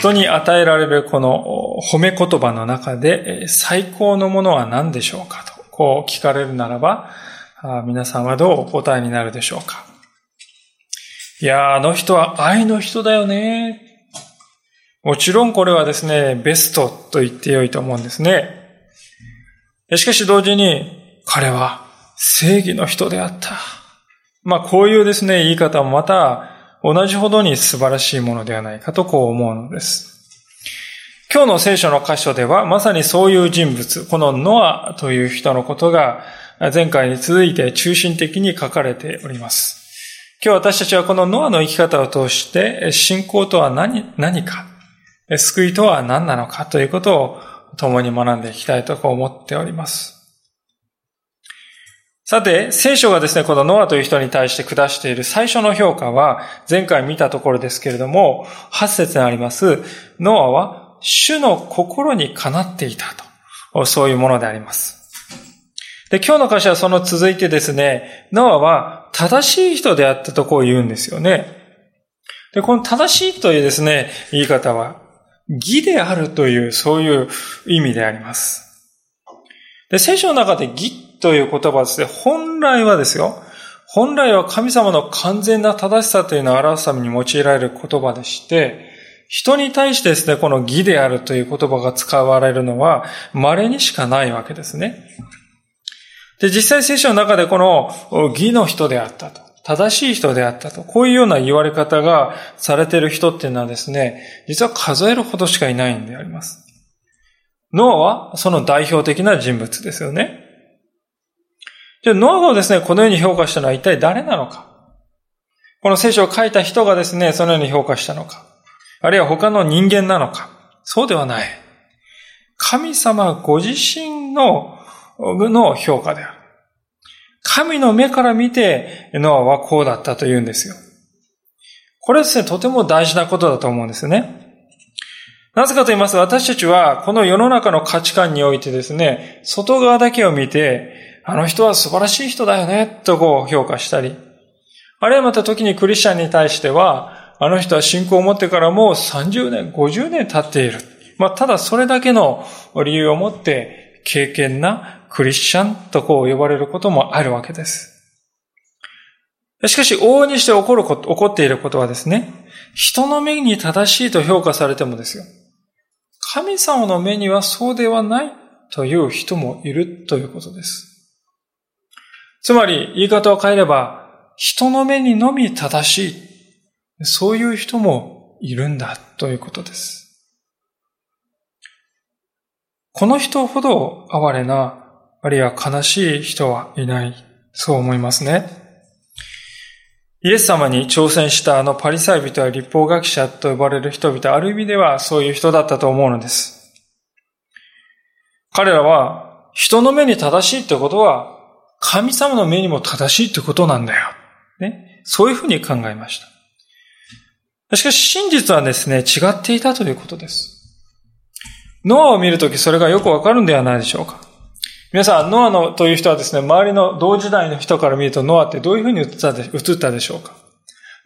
人に与えられるこの褒め言葉の中で最高のものは何でしょうかと、こう聞かれるならば、皆さんはどうお答えになるでしょうかいやあの人は愛の人だよね。もちろんこれはですね、ベストと言ってよいと思うんですね。しかし同時に、彼は正義の人であった。まあこういうですね、言い方もまた同じほどに素晴らしいものではないかとこう思うのです。今日の聖書の箇所ではまさにそういう人物、このノアという人のことが前回に続いて中心的に書かれております。今日私たちはこのノアの生き方を通して信仰とは何何か、救いとは何なのかということを共に学んでいきたいと思っております。さて、聖書がですね、このノアという人に対して下している最初の評価は、前回見たところですけれども、8節にあります、ノアは主の心にかなっていたと。そういうものであります。で、今日の歌詞はその続いてですね、ノアは正しい人であったとこう言うんですよね。で、この正しいというですね、言い方は、義であるという、そういう意味であります。で、聖書の中で義という言葉ですね、本来はですよ、本来は神様の完全な正しさというのを表すために用いられる言葉でして、人に対してですね、この義であるという言葉が使われるのは稀にしかないわけですね。で、実際聖書の中でこの義の人であったと、正しい人であったと、こういうような言われ方がされている人っていうのはですね、実は数えるほどしかいないんであります。ノアはその代表的な人物ですよね。じゃあ、ノアをですね、このように評価したのは一体誰なのかこの聖書を書いた人がですね、そのように評価したのかあるいは他の人間なのかそうではない。神様ご自身の、の評価である。神の目から見て、ノアはこうだったと言うんですよ。これですね、とても大事なことだと思うんですね。なぜかと言いますと、私たちはこの世の中の価値観においてですね、外側だけを見て、あの人は素晴らしい人だよね、とこう評価したり、あるいはまた時にクリスチャンに対しては、あの人は信仰を持ってからもう30年、50年経っている。まあ、ただそれだけの理由を持って経験なクリスチャンとこう呼ばれることもあるわけです。しかし、往々にして起こること、起こっていることはですね、人の目に正しいと評価されてもですよ。神様の目にはそうではないという人もいるということです。つまり、言い方を変えれば、人の目にのみ正しい。そういう人もいるんだということです。この人ほど哀れな、あるいは悲しい人はいない。そう思いますね。イエス様に挑戦したあのパリサイ人や立法学者と呼ばれる人々、ある意味ではそういう人だったと思うのです。彼らは人の目に正しいということは神様の目にも正しいってことなんだよ。ね。そういうふうに考えました。しかし真実はですね、違っていたということです。ノアを見るときそれがよくわかるんではないでしょうか。皆さん、ノアのという人はですね、周りの同時代の人から見るとノアってどういうふうに映ったで映ったでしょうか。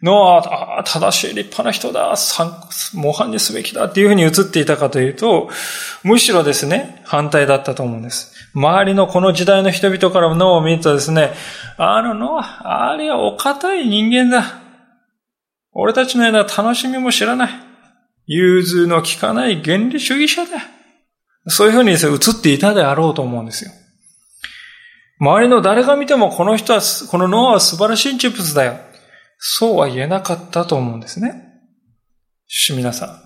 ノア、あ正しい立派な人だ、模範にすべきだっていうふうに映っていたかというと、むしろですね、反対だったと思うんです。周りのこの時代の人々からノアを見るとですね、あのノア、あれはお堅い人間だ。俺たちのような楽しみも知らない。融通の効かない原理主義者だ。そういうふうにですね、映っていたであろうと思うんですよ。周りの誰が見てもこの人は、このノアは素晴らしい人物だよ。そうは言えなかったと思うんですね。し皆さん。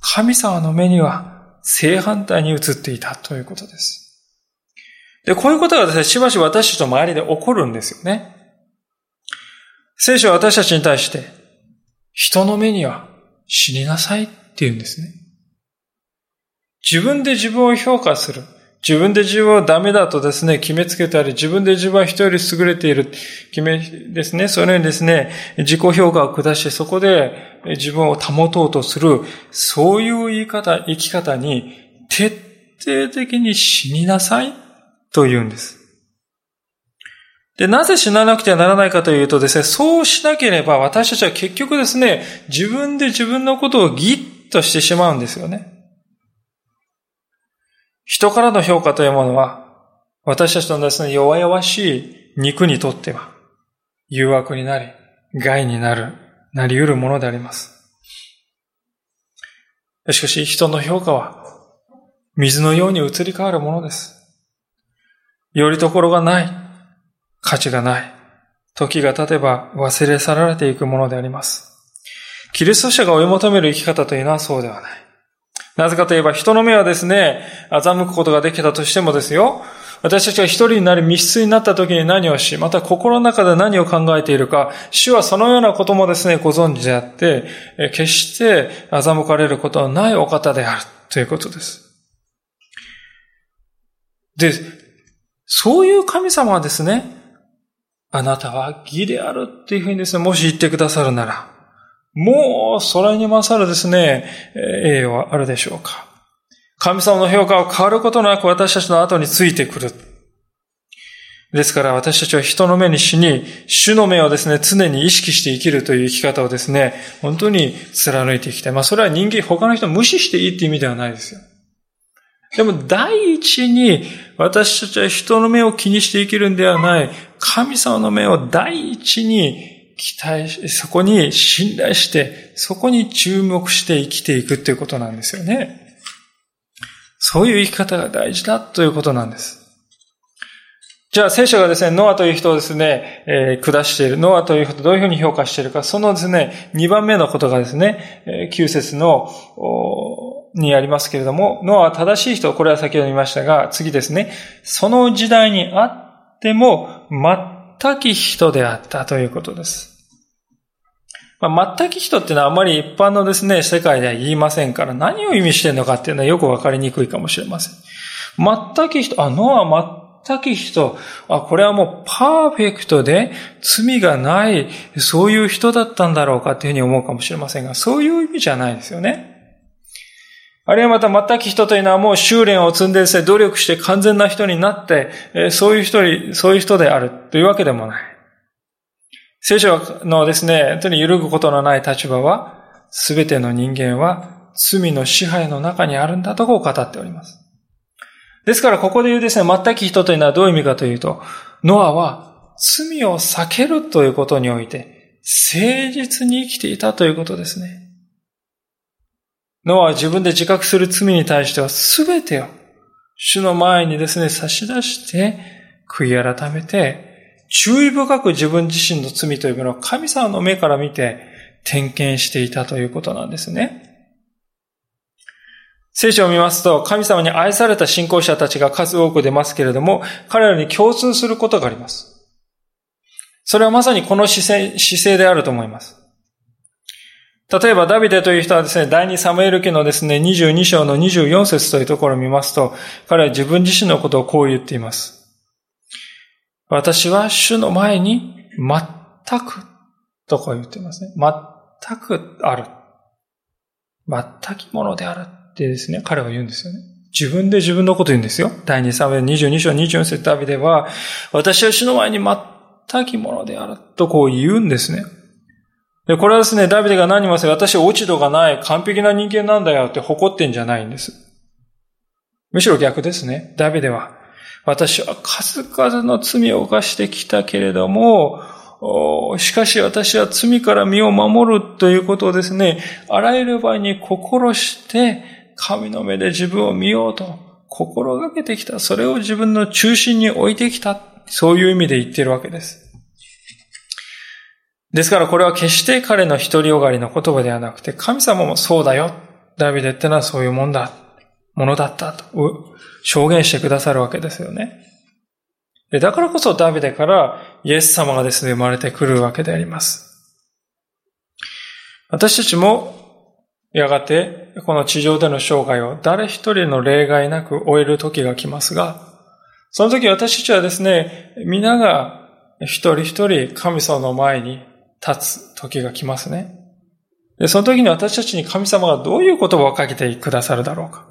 神様の目には正反対に映っていたということです。で、こういうことがですね、しばし私たちと周りで起こるんですよね。聖書は私たちに対して、人の目には死になさいって言うんですね。自分で自分を評価する。自分で自分をダメだとですね、決めつけたり、自分で自分は人より優れている、決めですね、そのようにですね、自己評価を下して、そこで自分を保とうとする、そういう言い方、生き方に、徹底的に死になさい、と言うんです。で、なぜ死ななくてはならないかというとですね、そうしなければ私たちは結局ですね、自分で自分のことをギッとしてしまうんですよね。人からの評価というものは、私たちのですね、弱々しい肉にとっては、誘惑になり、害になる、なり得るものであります。しかし、人の評価は、水のように移り変わるものです。よりどころがない、価値がない、時が経てば忘れ去られていくものであります。キリスト者が追い求める生き方というのはそうではない。なぜかといえば人の目はですね、欺くことができたとしてもですよ、私たちが一人になり密室になった時に何をし、また心の中で何を考えているか、主はそのようなこともですね、ご存知であって、決して欺かれることのないお方であるということです。で、そういう神様はですね、あなたは義であるっていうふうにですね、もし言ってくださるなら、もう、それに勝るですね、栄誉はあるでしょうか。神様の評価は変わることなく私たちの後についてくる。ですから私たちは人の目に死に、主の目をですね、常に意識して生きるという生き方をですね、本当に貫いていきたい。まあそれは人間、他の人を無視していいって意味ではないですよ。でも第一に私たちは人の目を気にして生きるんではない、神様の目を第一に期待し、そこに信頼して、そこに注目して生きていくっていうことなんですよね。そういう生き方が大事だということなんです。じゃあ聖書がですね、ノアという人をですね、えー、下している。ノアという人をどういうふうに評価しているか。そのですね、2番目のことがですね、えー、9節の、にありますけれども、ノアは正しい人、これは先ほど言いましたが、次ですね、その時代にあっても、全き人であったということです。まあ、全き人っていうのはあまり一般のですね、世界では言いませんから、何を意味してるのかっていうのはよくわかりにくいかもしれません。全き人、あ、ノア全き人、あ、これはもうパーフェクトで罪がない、そういう人だったんだろうかっていうふうに思うかもしれませんが、そういう意味じゃないですよね。あるいはまた全き人というのはもう修練を積んでですね、努力して完全な人になって、そういう人に、そういう人であるというわけでもない。聖書のですね、本当に揺るぐことのない立場は、すべての人間は罪の支配の中にあるんだとこう語っております。ですからここで言うですね、全き人というのはどういう意味かというと、ノアは罪を避けるということにおいて、誠実に生きていたということですね。ノアは自分で自覚する罪に対しては全てを主の前にですね、差し出して、悔い改めて、注意深く自分自身の罪というものを神様の目から見て点検していたということなんですね。聖書を見ますと、神様に愛された信仰者たちが数多く出ますけれども、彼らに共通することがあります。それはまさにこの姿勢姿勢であると思います。例えば、ダビデという人はですね、第二サムエル記のですね、22章の24節というところを見ますと、彼は自分自身のことをこう言っています。私は主の前に全く、とこう言ってますね。全くある。全きものであるってですね、彼は言うんですよね。自分で自分のこと言うんですよ。第2サムエル22章24節ダビデは、私は主の前に全きものであるとこう言うんですね。で、これはですね、ダビデが何もせ、私は落ち度がない完璧な人間なんだよって誇ってんじゃないんです。むしろ逆ですね。ダビデは、私は数々の罪を犯してきたけれども、しかし私は罪から身を守るということをですね、あらゆる場合に心して神の目で自分を見ようと心がけてきた。それを自分の中心に置いてきた。そういう意味で言ってるわけです。ですからこれは決して彼の独りよがりの言葉ではなくて、神様もそうだよ。ダビデってのはそういうもんだ。ものだったと証言してくださるわけですよね。だからこそダビデからイエス様がですね、生まれてくるわけであります。私たちもやがてこの地上での生涯を誰一人の例外なく終える時が来ますが、その時私たちはですね、皆が一人一人神様の前に立つ時が来ますね。で、その時に私たちに神様がどういう言葉をかけてくださるだろうか。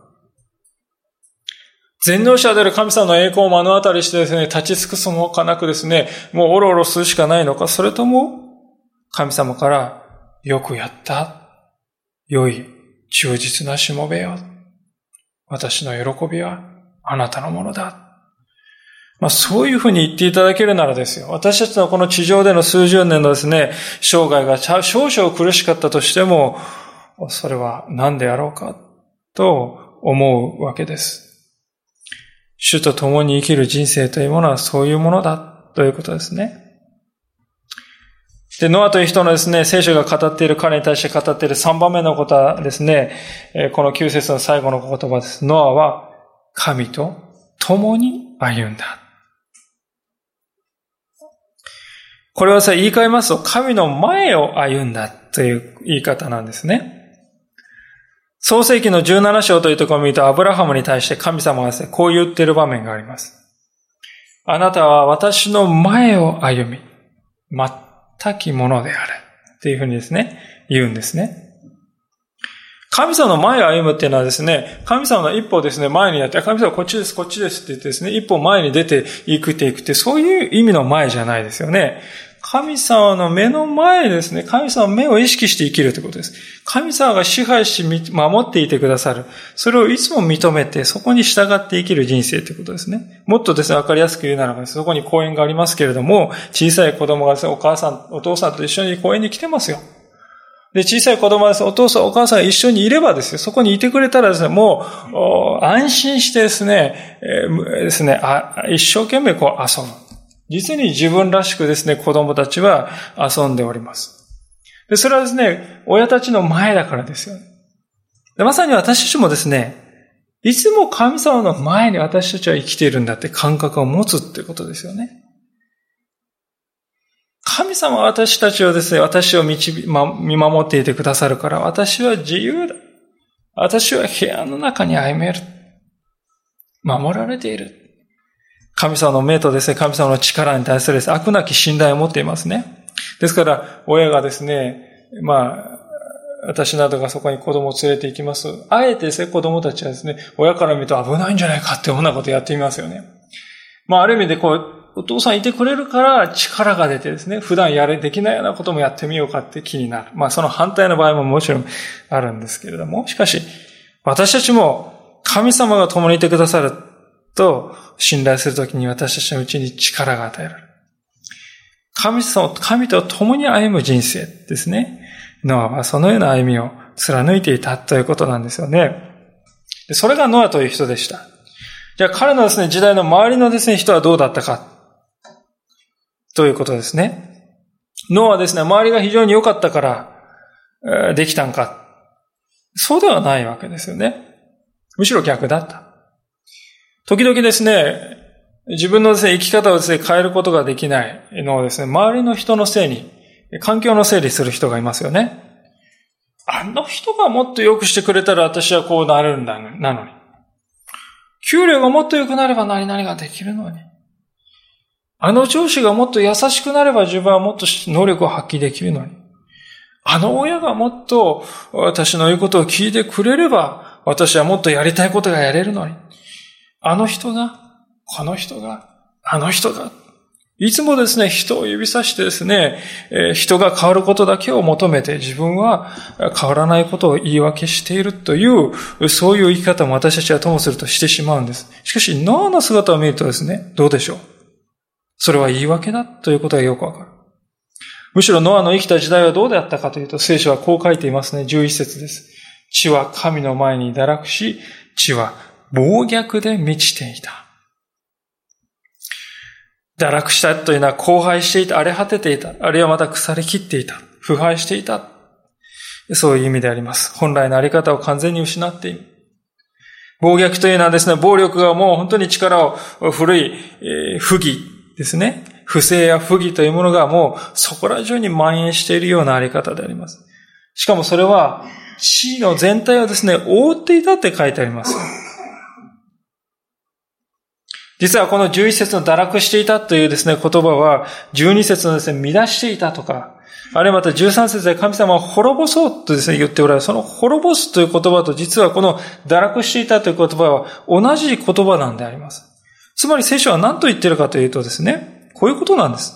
全能者である神様の栄光を目の当たりしてですね、立ち尽くすもかなくですね、もうおろおろするしかないのか、それとも、神様から、よくやった。良い、忠実なしもべよ。私の喜びは、あなたのものだ。まあそういうふうに言っていただけるならですよ。私たちのこの地上での数十年のですね、生涯が少々苦しかったとしても、それは何であろうかと思うわけです。主と共に生きる人生というものはそういうものだということですね。で、ノアという人のですね、聖書が語っている、彼に対して語っている3番目のことはですね、この9節の最後の言葉です。ノアは神と共に歩んだ。これはさ、言い換えますと、神の前を歩んだという言い方なんですね。創世記の17章というところを見ると、アブラハムに対して神様がですね、こう言っている場面があります。あなたは私の前を歩み、全きものである。っていうふうにですね、言うんですね。神様の前を歩むっていうのはですね、神様の一歩ですね、前にやって、神様こっちです、こっちですって言ってですね、一歩前に出ていくっていくって、そういう意味の前じゃないですよね。神様の目の前ですね。神様の目を意識して生きるということです。神様が支配し守っていてくださる。それをいつも認めて、そこに従って生きる人生ということですね。もっとですね、わかりやすく言うならば、そこに公園がありますけれども、小さい子供がですね、お母さん、お父さんと一緒に公園に来てますよ。で、小さい子供はですね、お父さん、お母さんが一緒にいればですよ、そこにいてくれたらですね、もう、安心してですね、えー、ですねあ一生懸命こう遊ぶ。実に自分らしくですね、子供たちは遊んでおります。で、それはですね、親たちの前だからですよ。でまさに私たちもですね、いつも神様の前に私たちは生きているんだって感覚を持つってことですよね。神様は私たちをですね、私を導、見守っていてくださるから、私は自由だ。私は部屋の中に歩める。守られている。神様の命とですね、神様の力に対するです、ね、悪なき信頼を持っていますね。ですから、親がですね、まあ、私などがそこに子供を連れて行きます。あえてですね、子供たちはですね、親から見ると危ないんじゃないかってようなことやってみますよね。まあ、ある意味でこう、お父さんいてくれるから力が出てですね、普段やれ、できないようなこともやってみようかって気になる。まあ、その反対の場合ももちろんあるんですけれども、しかし、私たちも神様が共にいてくださると信頼するときに私たちのうちに力が与えられる。神様、神と共に歩む人生ですね。ノアはそのような歩みを貫いていたということなんですよね。それがノアという人でした。じゃあ彼のですね、時代の周りのですね、人はどうだったか。ということですね。ノアはですね、周りが非常に良かったから、できたんか。そうではないわけですよね。むしろ逆だった。時々ですね、自分のですね、生き方をですね、変えることができないのをですね、周りの人のせいに、環境のせいにする人がいますよね。あの人がもっと良くしてくれたら私はこうなるんだ、なのに。給料がもっと良くなれば何々ができるのに。あの上司がもっと優しくなれば自分はもっと能力を発揮できるのに。あの親がもっと私の言うことを聞いてくれれば私はもっとやりたいことがやれるのに。あの人が、この人が、あの人が、いつもですね、人を指さしてですね、人が変わることだけを求めて自分は変わらないことを言い訳しているという、そういう生き方も私たちはともするとしてしまうんです。しかし、ノアの姿を見るとですね、どうでしょう？それは言い訳だということがよくわかる。むしろノアの生きた時代はどうであったかというと、聖書はこう書いていますね。11節です。地は神の前に堕落し、地は暴虐で満ちていた。堕落したというのは荒廃していた、荒れ果てていた、あるいはまた腐りきっていた、腐敗していた。そういう意味であります。本来のあり方を完全に失っている。暴虐というのはですね、暴力がもう本当に力を古い、えー、不義ですね。不正や不義というものがもうそこら中に蔓延しているようなあり方であります。しかもそれは地の全体をですね、覆っていたって書いてあります。実はこの11節の堕落していたというですね、言葉は、12節のですね、乱していたとか、あるいはまた13節で神様を滅ぼそうとですね、言っておられる。その滅ぼすという言葉と実はこの堕落していたという言葉は同じ言葉なんであります。つまり聖書は何と言っているかというとですね、こういうことなんです。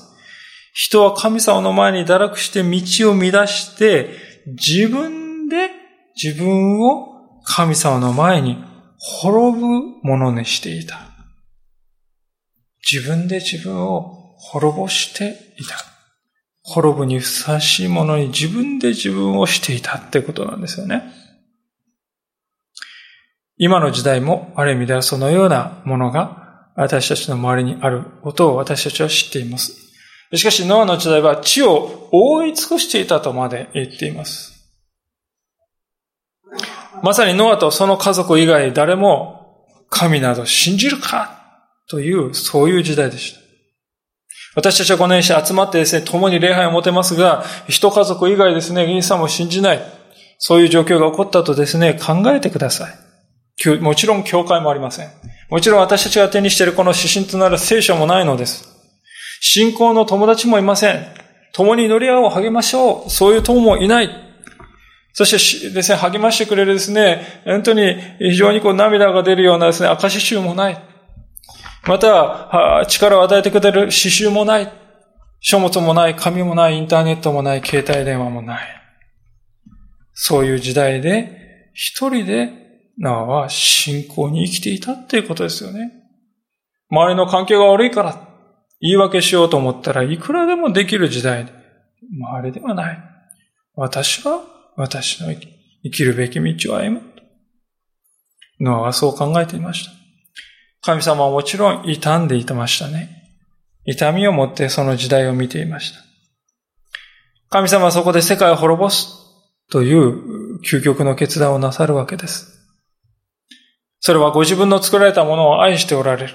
人は神様の前に堕落して道を乱して、自分で自分を神様の前に滅ぶものにしていた。自分で自分を滅ぼしていた。滅ぶにふさわしいものに自分で自分をしていたってことなんですよね。今の時代もある意味ではそのようなものが私たちの周りにあることを私たちは知っています。しかし、ノアの時代は地を覆い尽くしていたとまで言っています。まさにノアとその家族以外誰も神など信じるかという、そういう時代でした。私たちはこのようにして集まってですね、共に礼拝を持てますが、一家族以外ですね、イエス様を信じない。そういう状況が起こったとですね、考えてください。もちろん教会もありません。もちろん私たちが手にしているこの指針となる聖書もないのです。信仰の友達もいません。共に乗り合おう、励ましょう。そういう友もいない。そしてですね、励ましてくれるですね、本当に非常にこう涙が出るようなですね、証集もない。また、力を与えてくれる刺繍もない。書物もない、紙もない、インターネットもない、携帯電話もない。そういう時代で、一人でナアは信仰に生きていたっていうことですよね。周りの環境が悪いから、言い訳しようと思ったらいくらでもできる時代で、周りではない。私は私の生きるべき道を歩む。ノアはそう考えていました。神様はもちろん傷んでいてましたね。痛みを持ってその時代を見ていました。神様はそこで世界を滅ぼすという究極の決断をなさるわけです。それはご自分の作られたものを愛しておられる。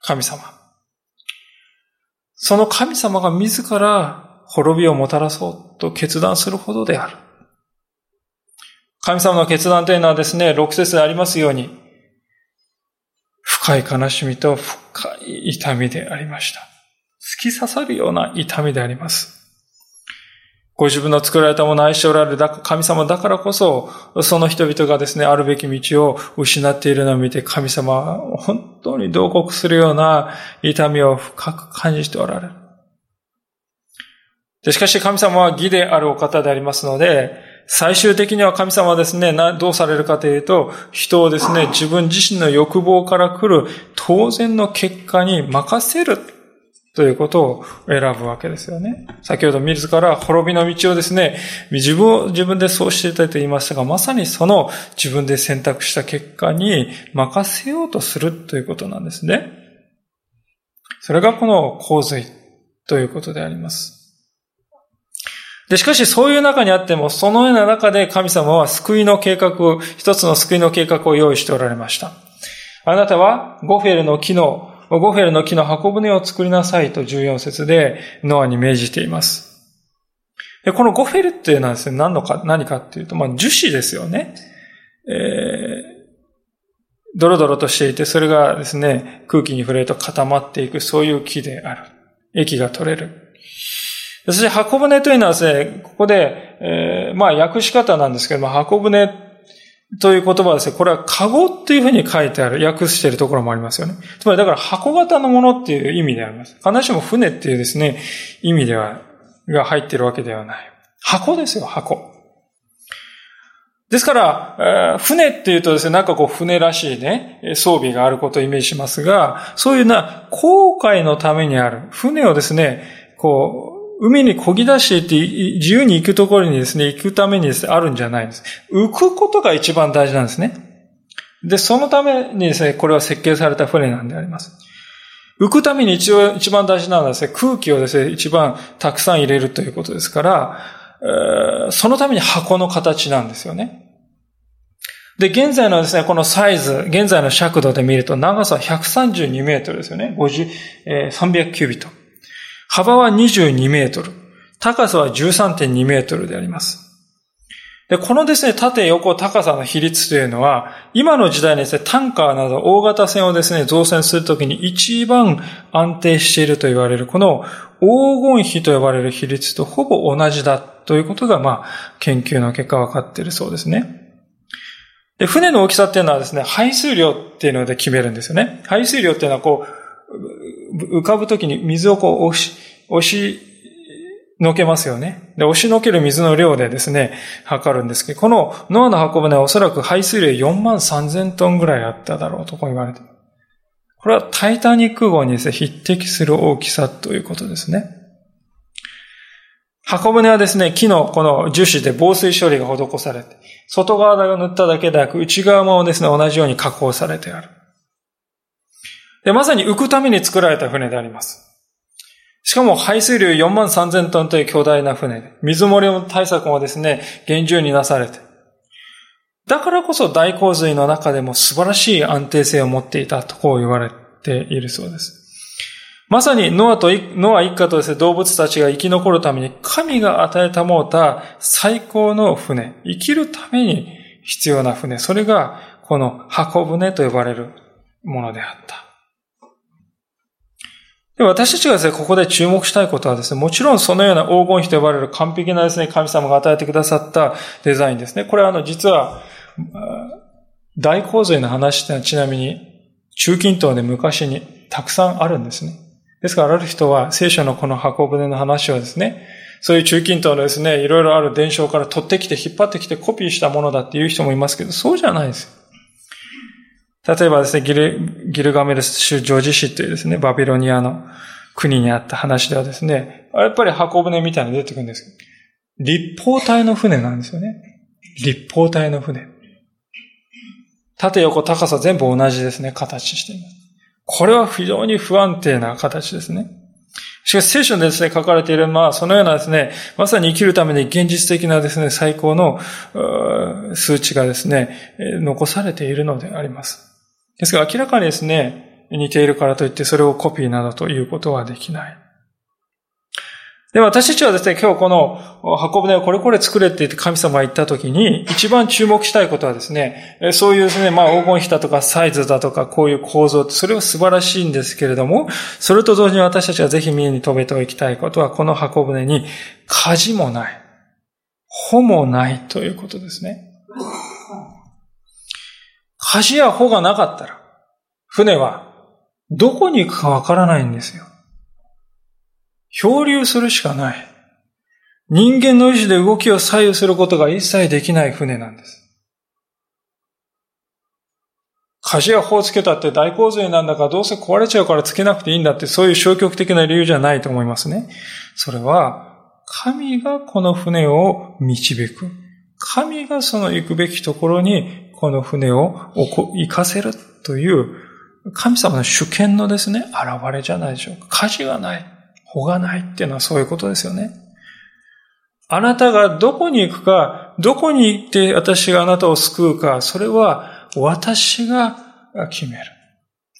神様。その神様が自ら滅びをもたらそうと決断するほどである。神様の決断というのはですね、6節でありますように、深い悲しみと深い痛みでありました。突き刺さるような痛みであります。ご自分の作られたものを愛しておられる神様だからこそ、その人々がですね、あるべき道を失っているのを見て、神様は本当に同国するような痛みを深く感じておられる。しかし神様は義であるお方でありますので、最終的には神様はですね、どうされるかというと、人をですね、自分自身の欲望から来る当然の結果に任せるということを選ぶわけですよね。先ほど自ら滅びの道をですね、自分を自分でそうしていたと言いましたが、まさにその自分で選択した結果に任せようとするということなんですね。それがこの洪水ということであります。で、しかしそういう中にあっても、そのような中で神様は救いの計画を、一つの救いの計画を用意しておられました。あなたはゴフェルの木の、ゴフェルの木の箱舟を作りなさいと14節でノアに命じています。でこのゴフェルっていうのはですね、何のか、何かっていうと、まあ樹脂ですよね。えー、ドロドロとしていて、それがですね、空気に触れると固まっていく、そういう木である。液が取れる。そして箱舟というのはですね、ここで、えー、まあ訳し方なんですけども、箱舟という言葉はですね、これはカゴっていうふうに書いてある、訳しているところもありますよね。つまりだから箱型のものっていう意味であります。必ずしも船っていうですね、意味では、が入っているわけではない。箱ですよ、箱。ですから、船っていうとですね、なんかこう船らしいね、装備があることをイメージしますが、そういうな、航海のためにある、船をですね、こう、海に漕ぎ出していって自由に行くところにですね、行くためにですね、あるんじゃないんです。浮くことが一番大事なんですね。で、そのためにですね、これは設計された船なんであります。浮くために一応一番大事なのはですね、空気をですね、一番たくさん入れるということですから、そのために箱の形なんですよね。で、現在のですね、このサイズ、現在の尺度で見ると長さ132メートルですよね。50、えー、300キュービット。幅は22メートル。高さは13.2メートルであります。で、このですね、縦横高さの比率というのは、今の時代にですね、タンカーなど大型船をですね、造船するときに一番安定していると言われる、この黄金比と呼ばれる比率とほぼ同じだということが、まあ、研究の結果分かっているそうですね。で、船の大きさっていうのはですね、排水量っていうので決めるんですよね。排水量っていうのはこう、浮かぶときに水をこう押し、押しのけますよね。で、押しのける水の量でですね、測るんですけど、このノアの箱舟はおそらく排水量4万3000トンぐらいあっただろうとこう言われて。これはタイタニック号にですね、匹敵する大きさということですね。箱舟はですね、木のこの樹脂で防水処理が施されて、外側を塗っただけでなく、内側もですね、同じように加工されてある。で、まさに浮くために作られた船であります。しかも排水量4万3000トンという巨大な船で、水漏れ対策もですね、厳重になされて、だからこそ大洪水の中でも素晴らしい安定性を持っていたとこう言われているそうです。まさにノアと、ノア一家とですね、動物たちが生き残るために神が与えたもうた最高の船、生きるために必要な船、それがこの箱舟と呼ばれるものであった。で私たちがですね、ここで注目したいことはですね、もちろんそのような黄金比と呼ばれる完璧なですね、神様が与えてくださったデザインですね。これはあの、実は、大洪水の話ってのはちなみに、中近東で昔にたくさんあるんですね。ですから、ある人は聖書のこの箱舟の話をですね、そういう中近東のですね、いろいろある伝承から取ってきて、引っ張ってきてコピーしたものだっていう人もいますけど、そうじゃないです。例えばですね、ギル、ギルガメル州ジョージ市というですね、バビロニアの国にあった話ではですね、やっぱり箱舟みたいなの出てくるんですけど、立方体の船なんですよね。立方体の船。縦横高さ全部同じですね、形しています。これは非常に不安定な形ですね。しかし聖書でですね、書かれている、まあ、そのようなですね、まさに生きるために現実的なですね、最高の数値がですね、残されているのであります。ですが明らかにですね、似ているからといってそれをコピーなどということはできない。で、私たちはですね、今日この箱舟をこれこれ作れって言って神様が言った時に、一番注目したいことはですね、そういうですね、まあ黄金比だとかサイズだとかこういう構造って、それは素晴らしいんですけれども、それと同時に私たちがぜひ見えに留めておきたいことは、この箱舟に舵もない、帆もないということですね。舵や帆がなかったら、船はどこに行くかわからないんですよ。漂流するしかない。人間の意志で動きを左右することが一切できない船なんです。舵や砲をつけたって大洪水なんだからどうせ壊れちゃうからつけなくていいんだってそういう消極的な理由じゃないと思いますね。それは神がこの船を導く。神がその行くべきところにこの船を行かせるという神様の主権のですね、現れじゃないでしょうか。舵がない。穂がないっていうのはそういうことですよね。あなたがどこに行くか、どこに行って私があなたを救うか、それは私が決める。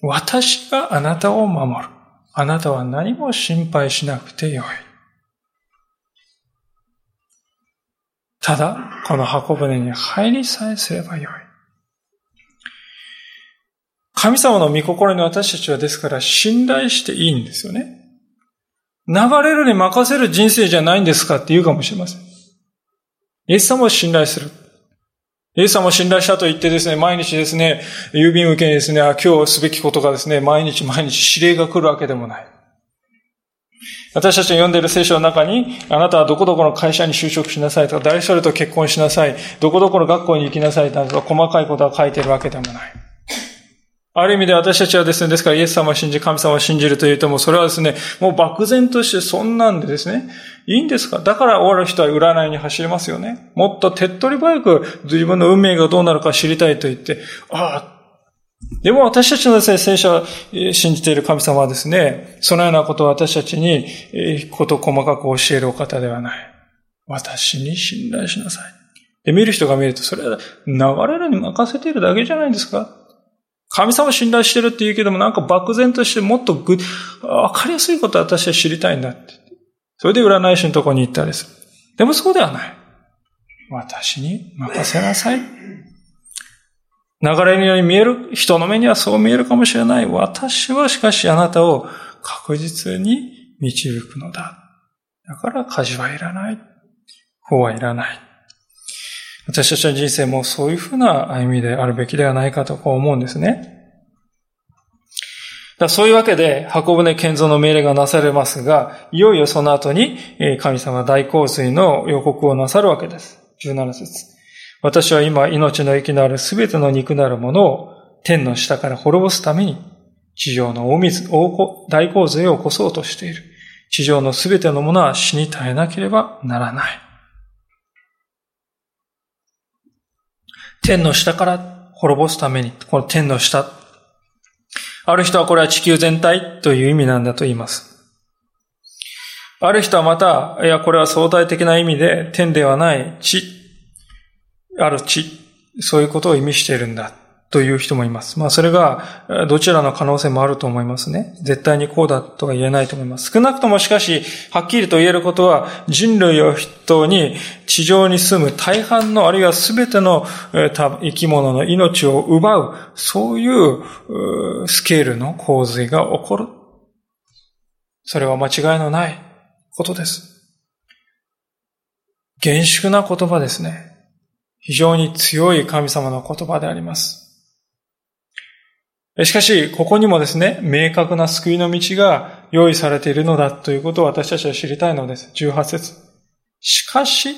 私があなたを守る。あなたは何も心配しなくてよい。ただ、この箱舟に入りさえすればよい。神様の御心に私たちはですから信頼していいんですよね。流れるに任せる人生じゃないんですかって言うかもしれません。イエス様を信頼する。イエス様を信頼したと言ってですね、毎日ですね、郵便受けにですね、今日すべきことがですね、毎日毎日指令が来るわけでもない。私たちが読んでいる聖書の中に、あなたはどこどこの会社に就職しなさいとか、誰それと結婚しなさい、どこどこの学校に行きなさいとか、細かいことが書いてるわけでもない。ある意味で私たちはですね、ですからイエス様を信じ、神様を信じるというとも、それはですね、もう漠然としてそんなんでですね、いいんですか？だから終わる人は占いに走りますよね。もっと手っ取り早く自分の運命がどうなるか知りたいと言って、ああ、でも私たちのですね、聖書を信じている神様はですね、そのようなことを私たちに、こと細かく教えるお方ではない。私に信頼しなさい。で、見る人が見ると、それは流れるに任せているだけじゃないですか神様を信頼してるって言うけども、なんか漠然としてもっとぐ、わかりやすいことを私は知りたいんだって。それで占い師のとこに行ったりする。でもそうではない。私に任せなさい。流れのように見える、人の目にはそう見えるかもしれない。私はしかしあなたを確実に導くのだ。だから火事はいらない。法はいらない。私たちの人生もそういうふうな歩みであるべきではないかとこう思うんですね。そういうわけで、箱舟建造の命令がなされますが、いよいよその後に、神様大洪水の予告をなさるわけです。17節私は今、命の息のあるすべての肉なるものを天の下から滅ぼすために、地上の大水、大洪水を起こそうとしている。地上のすべてのものは死に絶えなければならない。天の下から滅ぼすために、この天の下。ある人はこれは地球全体という意味なんだと言います。ある人はまた、いや、これは相対的な意味で天ではない地、ある地、そういうことを意味しているんだという人もいます。まあそれがどちらの可能性もあると思いますね。絶対にこうだとは言えないと思います。少なくともしかし、はっきりと言えることは人類を筆頭に地上に住む大半のあるいは全ての生き物の命を奪う、そういうスケールの洪水が起こる。それは間違いのないことです。厳粛な言葉ですね。非常に強い神様の言葉であります。しかし、ここにもですね、明確な救いの道が用意されているのだということを私たちは知りたいのです。18節しかし、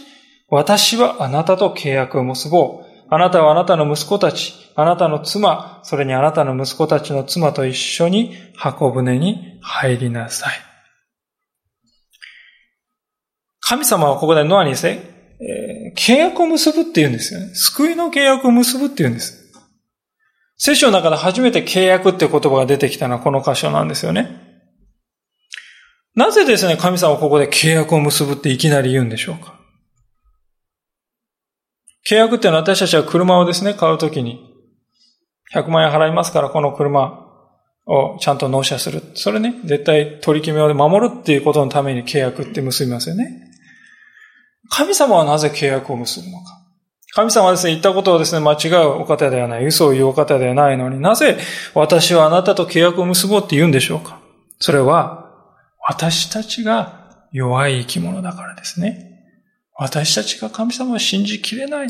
私はあなたと契約を結ぼう。あなたはあなたの息子たち、あなたの妻、それにあなたの息子たちの妻と一緒に箱舟に入りなさい。神様はここでノアにですね、えー、契約を結ぶって言うんですよね。救いの契約を結ぶって言うんです。聖書の中で初めて契約って言葉が出てきたのはこの箇所なんですよね。なぜですね、神様はここで契約を結ぶっていきなり言うんでしょうか？契約っていうのは私たちは車をですね、買うときに、100万円払いますからこの車をちゃんと納車する。それね、絶対取り決めを守るっていうことのために契約って結びますよね。神様はなぜ契約を結ぶのか？神様はですね、言ったことをですね、間違うお方ではない、嘘を言うお方ではないのになぜ私はあなたと契約を結ぼうって言うんでしょうか？それは、私たちが弱い生き物だからですね。私たちが神様を信じきれない。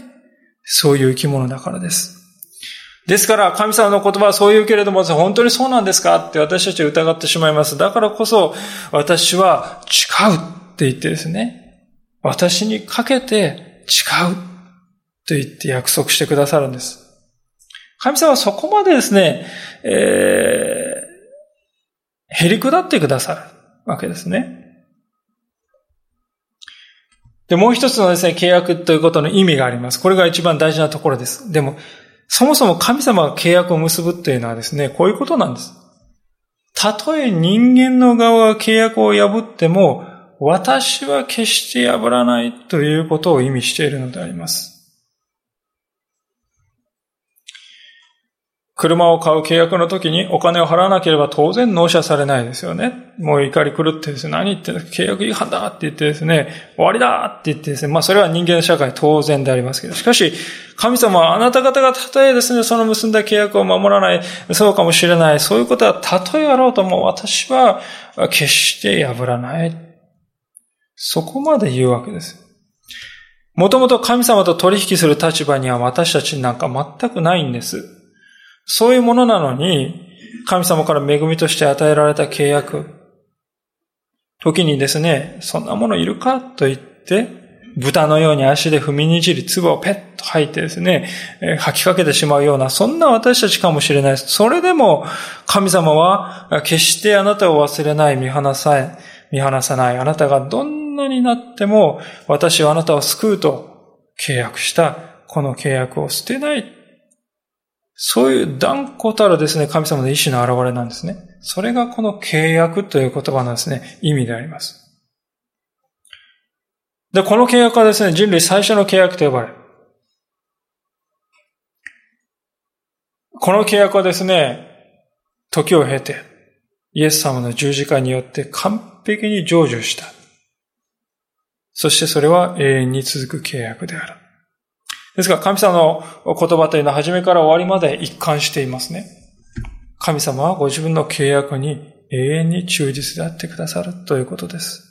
そういう生き物だからです。ですから、神様の言葉はそう言うけれども、本当にそうなんですか？って私たちは疑ってしまいます。だからこそ、私は誓うって言ってですね、私にかけて誓うと言って約束してくださるんです。神様はそこまでですね、えー、減り下ってくださるわけですね。で、もう一つのですね、契約ということの意味があります。これが一番大事なところです。でも、そもそも神様が契約を結ぶというのはですね、こういうことなんです。たとえ人間の側が契約を破っても、私は決して破らないということを意味しているのであります。車を買う契約の時にお金を払わなければ当然納車されないですよね。もう怒り狂ってですね、何言ってんの契約違反だって言ってですね、終わりだって言ってですね、まあそれは人間社会当然でありますけど、しかし、神様はあなた方がたとえですね、その結んだ契約を守らない、そうかもしれない、そういうことはたとえあろうとも私は決して破らない。そこまで言うわけです。もともと神様と取引する立場には私たちなんか全くないんです。そういうものなのに、神様から恵みとして与えられた契約。時にですね、そんなものいるかと言って、豚のように足で踏みにじり、唾をペッと吐いてですね、吐きかけてしまうような、そんな私たちかもしれないです。それでも、神様は、決してあなたを忘れない、見放さない、見放さない。あなたがどんなになっても、私はあなたを救うと契約した、この契約を捨てない。そういう断固たるですね、神様の意志の現れなんですね。それがこの契約という言葉のですね、意味であります。で、この契約はですね、人類最初の契約と呼ばれる。この契約はですね、時を経て、イエス様の十字架によって完璧に成就した。そしてそれは永遠に続く契約である。ですから神様の言葉というのは初めから終わりまで一貫していますね。神様はご自分の契約に永遠に忠実であってくださるということです。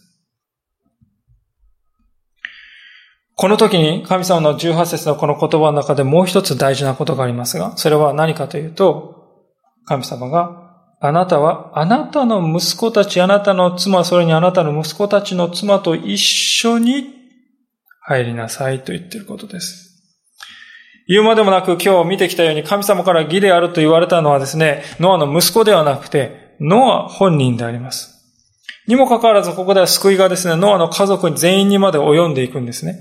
この時に神様の18節のこの言葉の中でもう一つ大事なことがありますが、それは何かというと、神様が、あなたはあなたの息子たち、あなたの妻、それにあなたの息子たちの妻と一緒に入りなさいと言っていることです。言うまでもなく今日見てきたように神様から義であると言われたのはですね、ノアの息子ではなくて、ノア本人であります。にもかかわらずここでは救いがですね、ノアの家族全員にまで及んでいくんですね。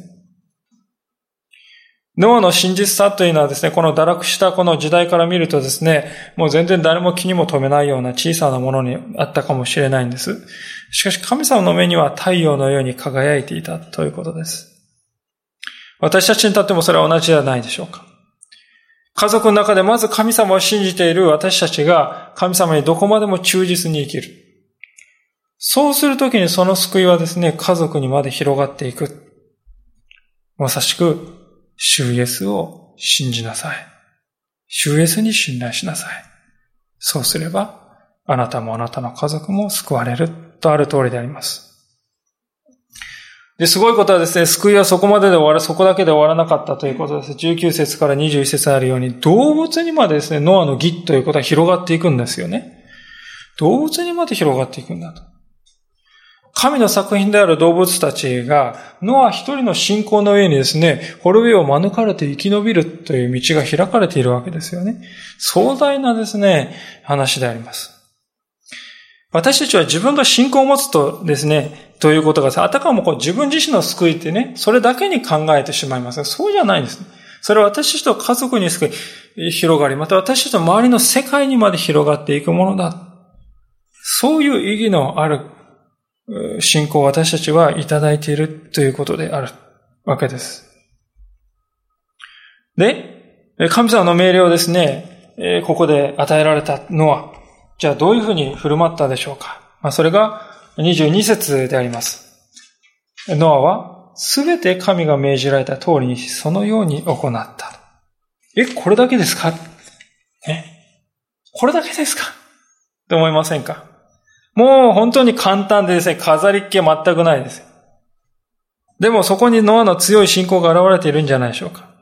ノアの真実さというのはですね、この堕落したこの時代から見るとですね、もう全然誰も気にも留めないような小さなものにあったかもしれないんです。しかし神様の目には太陽のように輝いていたということです。私たちにとってもそれは同じではないでしょうか。家族の中でまず神様を信じている私たちが神様にどこまでも忠実に生きる。そうするときにその救いはですね、家族にまで広がっていく。まさしく主イエスを信じなさい。主イエスに信頼しなさい。そうすれば、あなたもあなたの家族も救われるとある通りであります。で、すごいことはですね、救いはそこまでで終わる、そこだけで終わらなかったということです。19節から21節あるように、動物にまでですね、ノアの義ということは広がっていくんですよね。動物にまで広がっていくんだと。神の作品である動物たちが、ノア一人の信仰の上にですね、滅びを免れて生き延びるという道が開かれているわけですよね。壮大なですね、話であります。私たちは自分が信仰を持つとですね、ということがあたかもこう自分自身の救いってね、それだけに考えてしまいますが、そうじゃないんです。それは私たちと家族に救い、広がり、また私たちの周りの世界にまで広がっていくものだ。そういう意義のある信仰を私たちはいただいているということであるわけです。で、神様の命令をですね、ここで与えられたのは、じゃあどういうふうに振る舞ったでしょうか。まあ、それが22節であります。ノアはすべて神が命じられた通りに、そのように行った。え、これだけですか？えこれだけですか？って思いませんか？もう本当に簡単でですね、飾りっ気全くないです。でもそこにノアの強い信仰が現れているんじゃないでしょうか。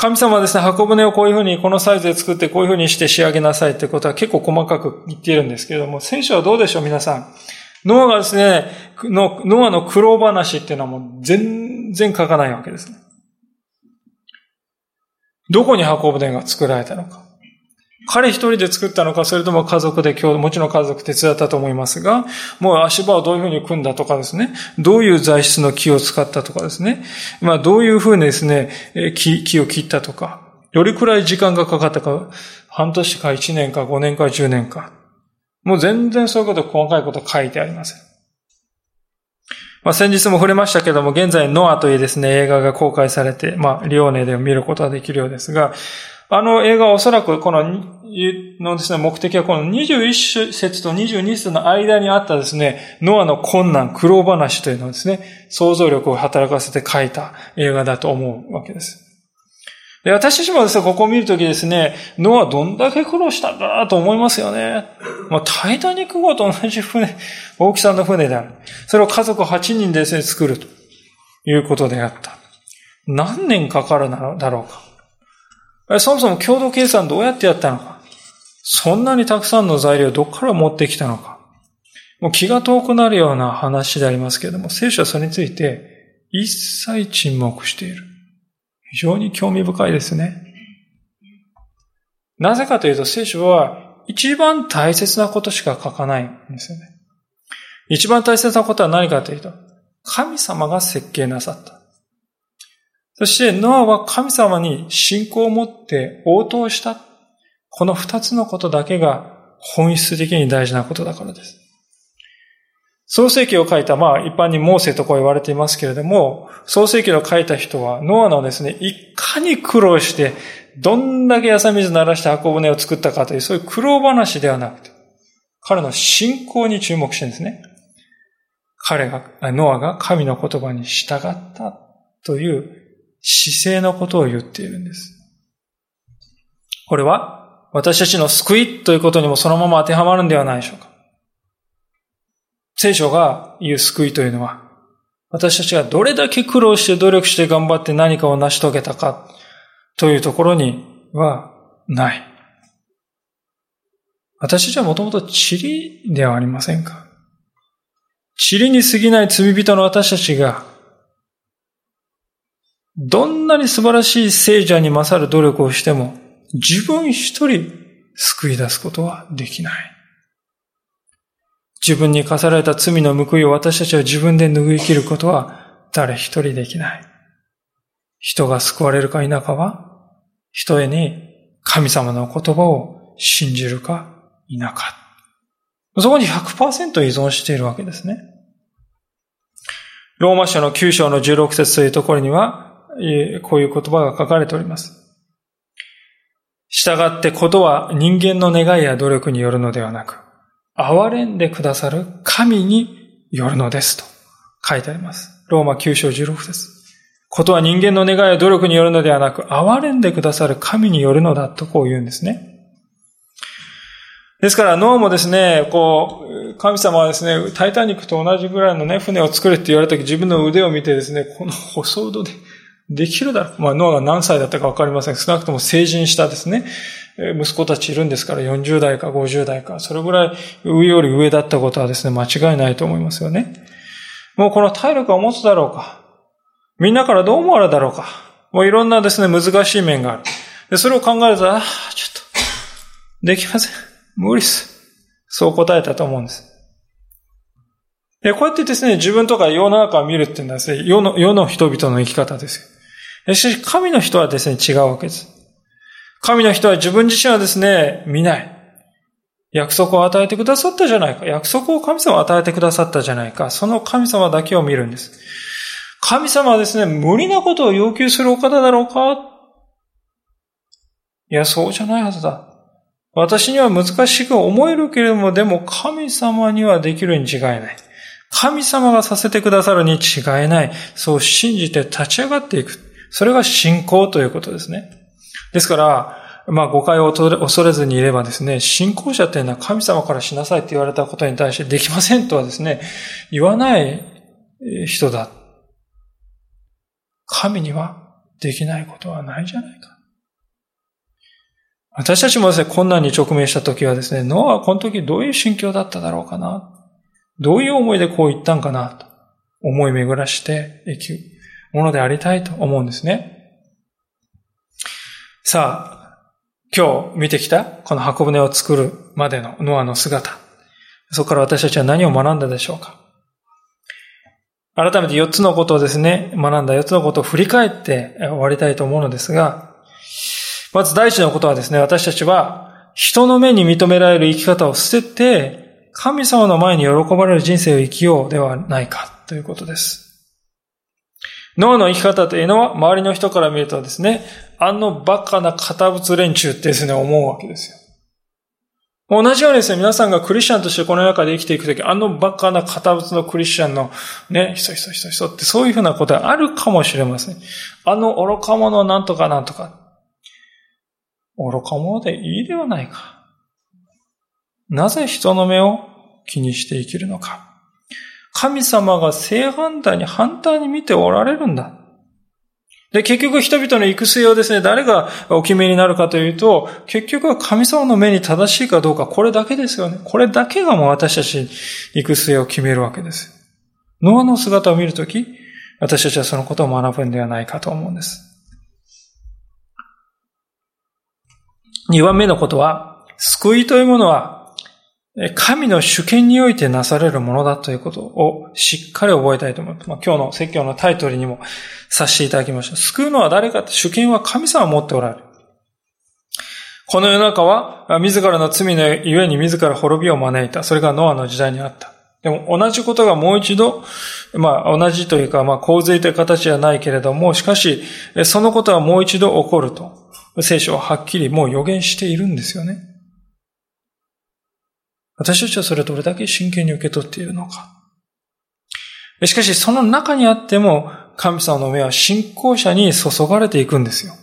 神様はですね、箱舟をこういうふうにこのサイズで作ってこういうふうにして仕上げなさいってことは結構細かく言っているんですけれども、聖書はどうでしょう皆さん。ノアがですね、のノアの苦労話っていうのはもう全然書かないわけですね。どこに箱舟が作られたのか。彼一人で作ったのか、それとも家族で今日、もちろん家族手伝ったと思いますが、もう足場をどういうふうに組んだとかですね、どういう材質の木を使ったとかですね、まあどういうふうにですね、木木を切ったとか、どれくらい時間がかかったか、半年か1年か5年か10年か。もう全然そういうこと、細かいこと書いてありません。まあ、先日も触れましたけども、現在ノアというですね、映画が公開されて、まあ、リオーネで見ることができるようですが、あの映画はおそらくこの、のですね、目的はこの21節と22節の間にあったですね、ノアの困難、苦労話というのをですね、想像力を働かせて書いた映画だと思うわけです。で私たちもですね、ここを見るときですね、ノアどんだけ苦労したんだと思いますよね。まあ、タイタニック号と同じ船、大きさの船である。それを家族8人でですね、作るということであった。何年かかるだろうか。そもそも共同計算どうやってやったのかそんなにたくさんの材料をどこから持ってきたのかもう気が遠くなるような話でありますけれども、聖書はそれについて一切沈黙している。非常に興味深いですね。なぜかというと聖書は一番大切なことしか書かないんですよね。一番大切なことは何かというと、神様が設計なさった。そしてノアは神様に信仰を持って応答した。この二つのことだけが本質的に大事なことだからです。創世記を書いた、まあ一般にモーセとこう言われていますけれども、創世記を書いた人は、ノアのですね、いかに苦労して、どんだけ朝水鳴らして箱舟を作ったかという、そういう苦労話ではなくて、彼の信仰に注目してるんですね。彼が、ノアが神の言葉に従ったという姿勢のことを言っているんです。これは私たちの救いということにもそのまま当てはまるんではないでしょうか。聖書が言う救いというのは、私たちがどれだけ苦労して努力して頑張って何かを成し遂げたかというところにはない。私たちはもともと塵ではありませんか塵に過ぎない罪人の私たちが、どんなに素晴らしい聖者に勝る努力をしても、自分一人救い出すことはできない。自分に課された罪の報いを私たちは自分で拭い切ることは誰一人できない。人が救われるか否かは、人へに神様の言葉を信じるか否か。そこに100%依存しているわけですね。ローマ書の9章の16節というところには、こういう言葉が書かれております。従ってことは人間の願いや努力によるのではなく、憐れんでくださる神によるのですと書いてあります。ローマ9章16節ことは人間の願いや努力によるのではなく、憐れんでくださる神によるのだとこう言うんですね。ですから脳もですね、こう、神様はですね、タイタニックと同じぐらいのね、船を作れって言われた時自分の腕を見てですね、この細腕でできるだろう。まあ脳が何歳だったかわかりません。少なくとも成人したですね、息子たちいるんですから40代か50代か、それぐらい上より上だったことはですね、間違いないと思いますよね。もうこの体力を持つだろうか。みんなからどう思われるだろうか。もういろんなですね、難しい面がある。でそれを考えると、ああ、ちょっと、できません。無理っす。そう答えたと思うんです。で、こうやってですね、自分とか世の中を見るっていうのはですね、世の、世の人々の生き方ですよ。しかし、神の人はですね、違うわけです。神の人は自分自身はですね、見ない。約束を与えてくださったじゃないか。約束を神様を与えてくださったじゃないか。その神様だけを見るんです。神様はですね、無理なことを要求するお方だろうかいや、そうじゃないはずだ。私には難しく思えるけれども、でも神様にはできるに違いない。神様がさせてくださるに違いない。そう信じて立ち上がっていく。それが信仰ということですね。ですから、まあ誤解を恐れずにいればですね、信仰者っていうのは神様からしなさいって言われたことに対してできませんとはですね、言わない人だ。神にはできないことはないじゃないか。私たちもですね、困難に直面した時はですね、ノアはこの時どういう心境だっただろうかな。どういう思いでこう言ったんかなと思い巡らして生きるものでありたいと思うんですね。さあ、今日見てきたこの箱舟を作るまでのノアの姿。そこから私たちは何を学んだでしょうか改めて4つのことをですね、学んだ4つのことを振り返って終わりたいと思うのですが、まず第一のことはですね、私たちは人の目に認められる生き方を捨てて、神様の前に喜ばれる人生を生きようではないかということです。脳の生き方というのは周りの人から見るとですね、あのバカな堅物連中ってですね、思うわけですよ。同じようにですね、皆さんがクリスチャンとしてこの中で生きていくとき、あのバカな堅物のクリスチャンのね、ひそひそひそひそってそういうふうなことがあるかもしれません。あの愚か者なんとかなんとか。愚か者でいいではないか。なぜ人の目を気にして生きるのか。神様が正反対に反対に見ておられるんだ。で、結局人々の行く末をですね、誰がお決めになるかというと、結局は神様の目に正しいかどうか、これだけですよね。これだけがもう私たち行く末を決めるわけです。ノアの姿を見るとき、私たちはそのことを学ぶんではないかと思うんです。二番目のことは、救いというものは、神の主権においてなされるものだということをしっかり覚えたいと思います。まあ、今日の説教のタイトルにもさせていただきました。救うのは誰かって主権は神様を持っておられる。この世の中は、自らの罪のゆえに自ら滅びを招いた。それがノアの時代にあった。でも同じことがもう一度、まあ同じというか、まあ洪水という形じゃないけれども、しかし、そのことはもう一度起こると。聖書ははっきりもう予言しているんですよね。私たちはそれをどれだけ真剣に受け取っているのか。しかし、その中にあっても、神様の目は信仰者に注がれていくんですよ。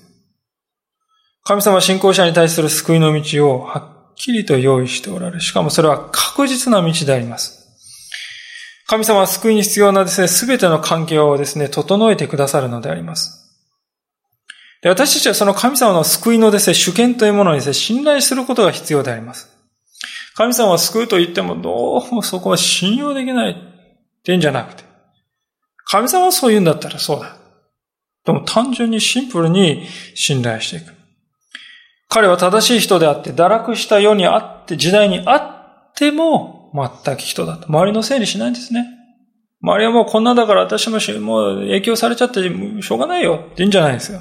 神様は信仰者に対する救いの道をはっきりと用意しておられる、しかもそれは確実な道であります。神様は救いに必要なですね、すべての関係をですね、整えてくださるのであります。で私たちはその神様の救いのですね、主権というものにですね、信頼することが必要であります。神様は救うと言ってもどうもそこは信用できないってんじゃなくて、神様はそう言うんだったらそうだ。でも単純にシンプルに信頼していく。彼は正しい人であって、堕落した世にあって、時代にあっても、全く人だと。周りのせいにしないんですね。周りはもうこんなだから私ももう影響されちゃってしょうがないよって言うんじゃないですよ。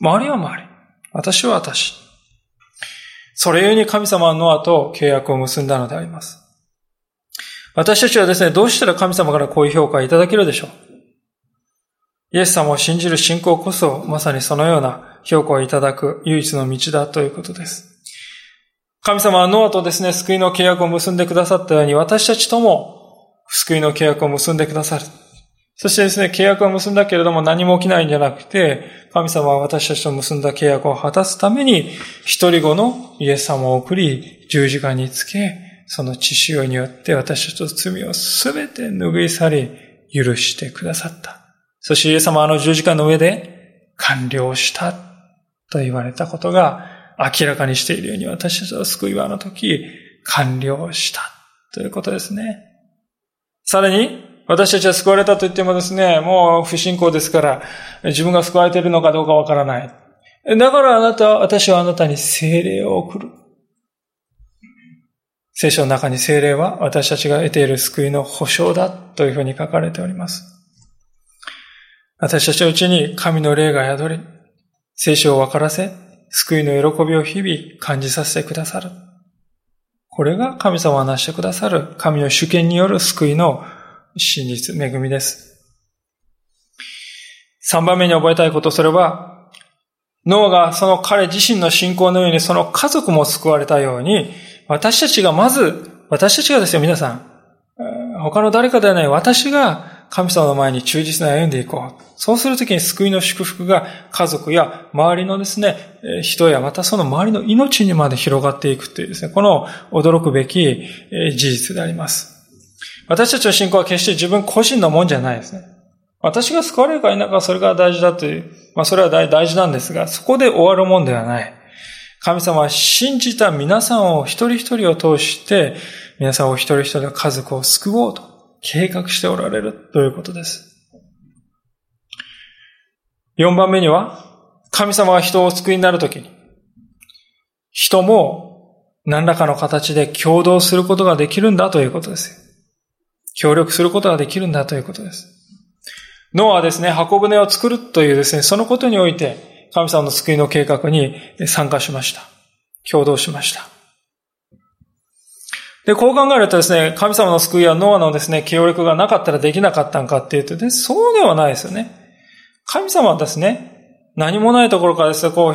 周りは周り。私は私。それゆえに神様はノアと契約を結んだのであります。私たちはですね、どうしたら神様からこういう評価をいただけるでしょう？イエス様を信じる信仰こそ、まさにそのような評価をいただく唯一の道だということです。神様はノアとですね、救いの契約を結んでくださったように、私たちとも救いの契約を結んでくださる。そしてですね、契約を結んだけれども何も起きないんじゃなくて、神様は私たちと結んだ契約を果たすために、一人子のイエス様を送り、十字架につけ、その血潮によって私たちの罪をすべて拭い去り、許してくださった。そしてイエス様はあの十字架の上で完了したと言われたことが明らかにしているように私たちの救いはあの時完了したということですね。さらに、私たちは救われたと言ってもですね、もう不信仰ですから、自分が救われているのかどうかわからない。だからあなた、私はあなたに精霊を送る。聖書の中に精霊は私たちが得ている救いの保証だというふうに書かれております。私たちのうちに神の霊が宿り、聖書を分からせ、救いの喜びを日々感じさせてくださる。これが神様がなしてくださる神の主権による救いの真実、恵みです。三番目に覚えたいこと、それは、脳がその彼自身の信仰のようにその家族も救われたように、私たちがまず、私たちがですよ、皆さん、他の誰かではない私が神様の前に忠実に歩んでいこう。そうするときに救いの祝福が家族や周りのですね、人やまたその周りの命にまで広がっていくというですね、この驚くべき事実であります。私たちの信仰は決して自分個人のもんじゃないですね。私が救われるか否かそれが大事だという、まあそれは大事なんですが、そこで終わるもんではない。神様は信じた皆さんを一人一人を通して、皆さんを一人一人の家族を救おうと計画しておられるということです。四番目には、神様が人を救いになるときに、人も何らかの形で共同することができるんだということです。協力することができるんだということです。ノアはですね、箱舟を作るというですね、そのことにおいて、神様の救いの計画に参加しました。共同しました。で、こう考えるとですね、神様の救いはノアのですね、協力がなかったらできなかったんかっていうと、ね、そうではないですよね。神様はですね、何もないところからですね、こう、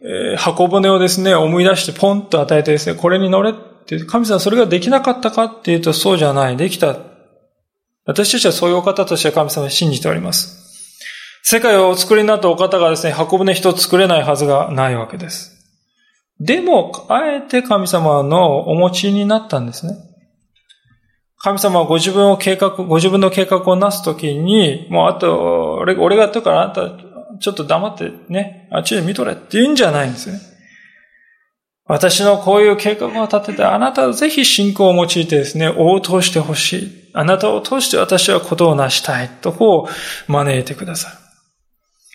えー、箱舟をですね、思い出してポンと与えてですね、これに乗れって、神様それができなかったかっていうとそうじゃない。できた。私たちはそういうお方として神様を信じております。世界をお作りになったお方がですね、箱舟一つ作れないはずがないわけです。でも、あえて神様のお持ちになったんですね。神様はご自分を計画、ご自分の計画をなすときに、もうあと、俺がやってるからあんた、ちょっと黙ってね、あっちで見とれって言うんじゃないんですね。私のこういう計画を立てて、あなたはぜひ信仰を用いてですね、応答してほしい。あなたを通して私はことを成したい。とこう招いてくださる。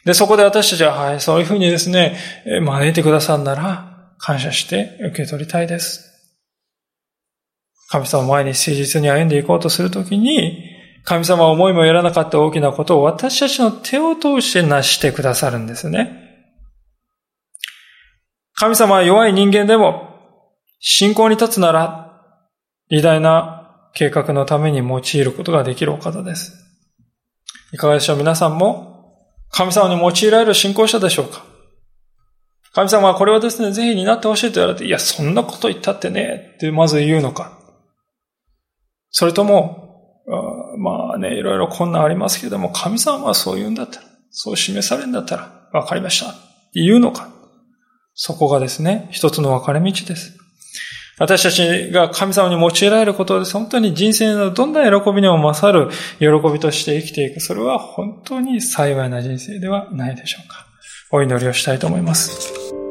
で、そこで私たちは、はい、そういうふうにですね、招いてくださるなら、感謝して受け取りたいです。神様前に誠実に歩んでいこうとするときに、神様は思いもやらなかった大きなことを私たちの手を通して成してくださるんですね。神様は弱い人間でも信仰に立つなら偉大な計画のために用いることができるお方です。いかがでしょう皆さんも神様に用いられる信仰者でしょうか？神様はこれをですね、ぜひになってほしいと言われて、いや、そんなこと言ったってね、ってまず言うのか。それとも、まあね、いろいろ困難ありますけれども、神様はそう言うんだったら、そう示されるんだったら、わかりました。って言うのか。そこがですね、一つの分かれ道です。私たちが神様に用いられることです。本当に人生のどんな喜びにも勝る喜びとして生きていく。それは本当に幸いな人生ではないでしょうか。お祈りをしたいと思います。